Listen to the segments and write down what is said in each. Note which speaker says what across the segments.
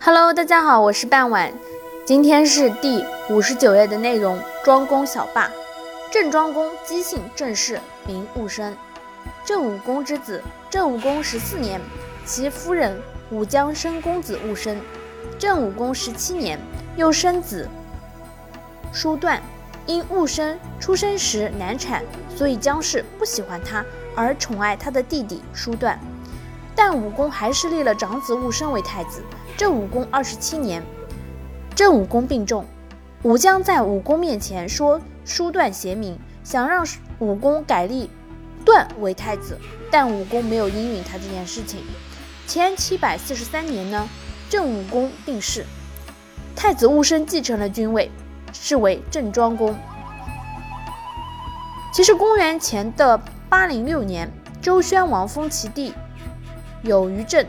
Speaker 1: Hello，大家好，我是半晚，今天是第五十九页的内容。庄公小霸，郑庄公姬姓郑氏，名戊生，郑武公之子。郑武公十四年，其夫人武姜生公子戊生。郑武公十七年，又生子叔段。因戊生出生时难产，所以姜氏不喜欢他，而宠爱他的弟弟叔段。但武公还是立了长子戊生为太子。郑武公二十七年，郑武公病重，武姜在武公面前说叔段贤明，想让武公改立段为太子，但武公没有应允他这件事情。前七百四十三年呢，郑武公病逝，太子戊生继承了君位，是为郑庄公。其实公元前的八零六年，周宣王封其弟。有余郑，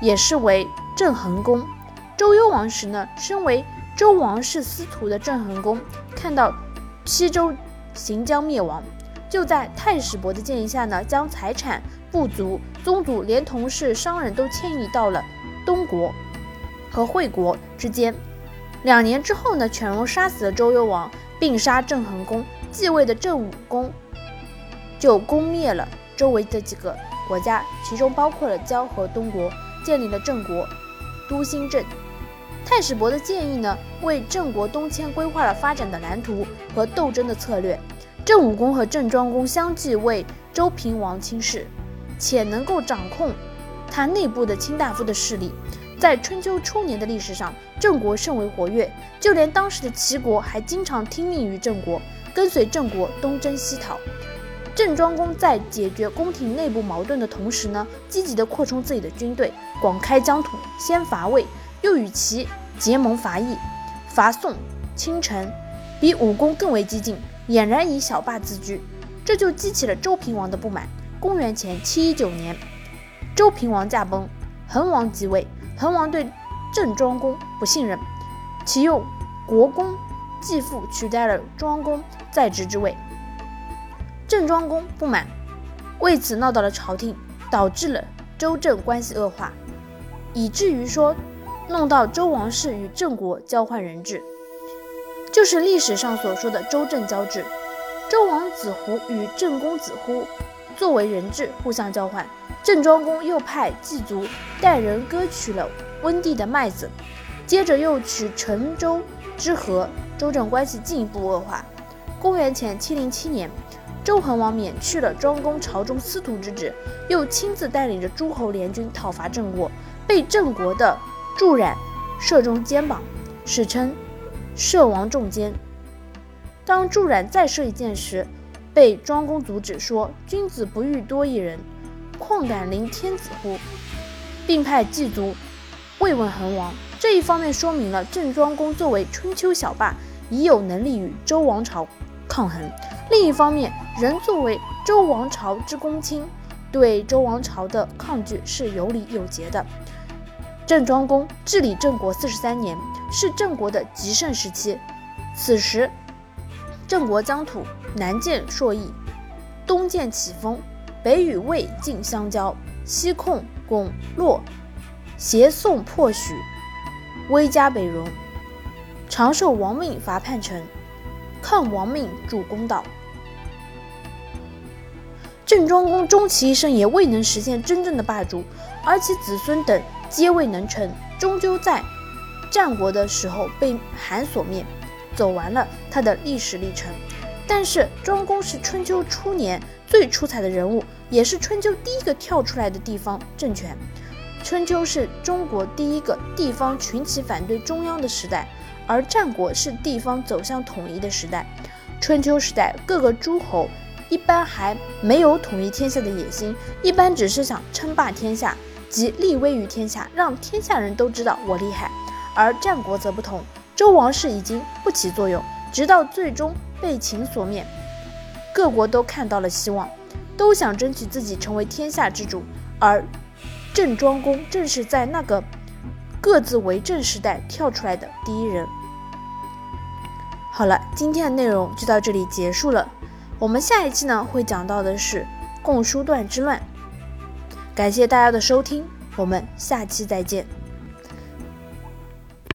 Speaker 1: 也是为郑恒公。周幽王时呢，身为周王室司徒的郑恒公，看到西周行将灭亡，就在太史伯的建议下呢，将财产、部族、宗族连同是商人都迁移到了东国和惠国之间。两年之后呢，犬戎杀死了周幽王，并杀郑恒公，继位的郑武公就攻灭了周围的几个。国家其中包括了交和东国，建立了郑国，都兴郑。太史伯的建议呢，为郑国东迁规划了发展的蓝图和斗争的策略。郑武公和郑庄公相继为周平王亲事，且能够掌控他内部的卿大夫的势力。在春秋初年的历史上，郑国甚为活跃，就连当时的齐国还经常听命于郑国，跟随郑国东征西讨。郑庄公在解决宫廷内部矛盾的同时呢，积极地扩充自己的军队，广开疆土，先伐魏，又与其结盟伐义，伐宋、倾城，比武功更为激进，俨然以小霸自居，这就激起了周平王的不满。公元前七一九年，周平王驾崩，恒王即位。恒王对郑庄公不信任，启用国公继父取代了庄公在职之位。郑庄公不满，为此闹到了朝廷，导致了周郑关系恶化，以至于说弄到周王室与郑国交换人质，就是历史上所说的周郑交质。周王子胡与郑公子忽作为人质互相交换，郑庄公又派祭族带人割取了温地的麦子，接着又取陈州之和，周郑关系进一步恶化。公元前七零七年。周桓王免去了庄公朝中司徒之职，又亲自带领着诸侯联军讨伐郑国，被郑国的祝冉射中肩膀，史称“射王中箭”。当祝冉再射一箭时，被庄公阻止，说：“君子不欲多一人，况敢临天子乎？”并派祭卒慰问恒王。这一方面说明了郑庄公作为春秋小霸，已有能力与周王朝抗衡。另一方面，仍作为周王朝之公卿，对周王朝的抗拒是有理有节的。郑庄公治理郑国四十三年，是郑国的极盛时期。此时，郑国疆土南建朔邑，东建启封，北与魏晋相交，西控巩洛，挟宋破许，威加北戎，长受王命伐叛臣，抗王命主公道。郑庄公终其一生也未能实现真正的霸主，而其子孙等皆未能成，终究在战国的时候被韩所灭，走完了他的历史历程。但是庄公是春秋初年最出彩的人物，也是春秋第一个跳出来的地方政权。春秋是中国第一个地方群起反对中央的时代，而战国是地方走向统一的时代。春秋时代各个诸侯。一般还没有统一天下的野心，一般只是想称霸天下，即立威于天下，让天下人都知道我厉害。而战国则不同，周王室已经不起作用，直到最终被秦所灭，各国都看到了希望，都想争取自己成为天下之主。而郑庄公正是在那个各自为政时代跳出来的第一人。好了，今天的内容就到这里结束了。我们下一期呢会讲到的是共叔段之乱，感谢大家的收听，我们下期再见。